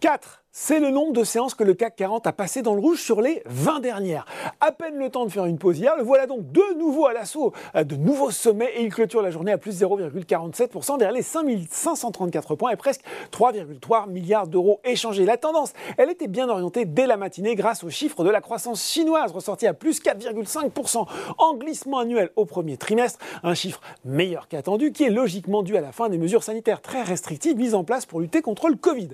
4. C'est le nombre de séances que le CAC 40 a passé dans le rouge sur les 20 dernières. À peine le temps de faire une pause hier, le voilà donc de nouveau à l'assaut de nouveaux sommets et il clôture la journée à plus 0,47% vers les 5534 points et presque 3,3 milliards d'euros échangés. La tendance, elle était bien orientée dès la matinée grâce aux chiffres de la croissance chinoise ressortie à plus 4,5% en glissement annuel au premier trimestre, un chiffre meilleur qu'attendu qui est logiquement dû à la fin des mesures sanitaires très restrictives mises en place pour lutter contre le Covid.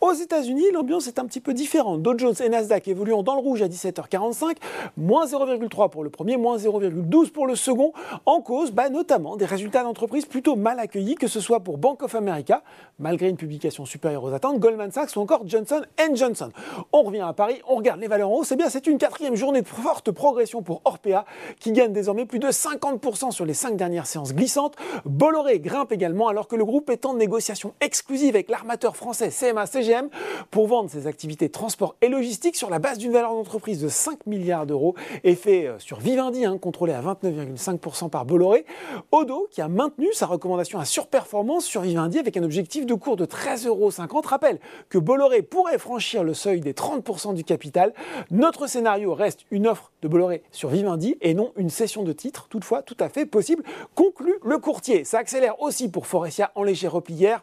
Aux États-Unis, l'ambiance est un petit peu différente. Dow Jones et Nasdaq évoluant dans le rouge à 17h45, moins 0,3 pour le premier, moins 0,12 pour le second, en cause bah, notamment des résultats d'entreprises plutôt mal accueillis, que ce soit pour Bank of America, malgré une publication supérieure aux attentes, Goldman Sachs ou encore Johnson Johnson. On revient à Paris, on regarde les valeurs en haut, c'est bien, c'est une quatrième journée de forte progression pour Orpea, qui gagne désormais plus de 50% sur les cinq dernières séances glissantes. Bolloré grimpe également alors que le groupe est en négociation exclusive avec l'armateur français CMA CGM pour vendre ses activités transport et logistique sur la base d'une valeur d'entreprise de 5 milliards d'euros, effet euh, sur Vivendi, hein, contrôlé à 29,5% par Bolloré. Odo, qui a maintenu sa recommandation à surperformance sur Vivendi avec un objectif de cours de 13,50 euros. Rappelle que Bolloré pourrait franchir le seuil des 30% du capital. Notre scénario reste une offre de Bolloré sur Vivendi et non une cession de titres, toutefois tout à fait possible, conclut le courtier. Ça accélère aussi pour Forestia en léger repli hier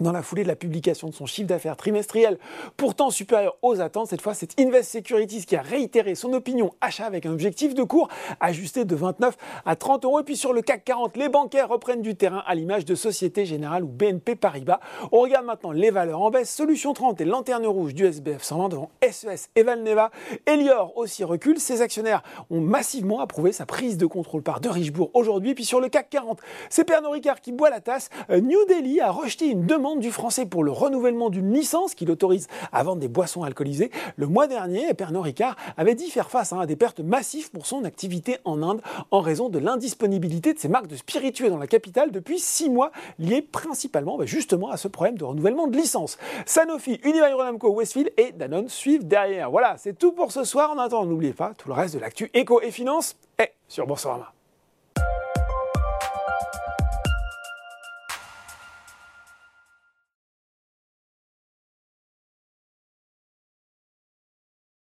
dans la foulée de la publication de son chiffre d'affaires trimestriel, pourtant supérieur aux attentes, cette fois c'est Invest Securities qui a réitéré son opinion achat avec un objectif de cours ajusté de 29 à 30 euros. Et puis sur le CAC 40, les bancaires reprennent du terrain à l'image de Société Générale ou BNP Paribas. On regarde maintenant les valeurs en baisse. Solution 30 et lanterne rouge du SBF 120 devant SES et Valneva. Elior aussi recule. Ses actionnaires ont massivement approuvé sa prise de contrôle par De Richebourg aujourd'hui. Puis sur le CAC 40, c'est Pernod Ricard qui boit la tasse. Euh, New Delhi a rejeté une demande du français pour le renouvellement d'une licence qui l'autorise à vendre des boissons alcoolisées. Le mois dernier, Pernod Ricard avait dit faire face hein, à des pertes massives pour son activité en Inde en raison de l'indisponibilité de ses marques de spiritueux dans la capitale depuis six mois, liées principalement bah, justement à ce problème de renouvellement de licence. Sanofi, Unilever Westfield et Danone suivent derrière. Voilà, c'est tout pour ce soir. En attendant, n'oubliez pas tout le reste de l'actu éco et finance est sur Boursorama.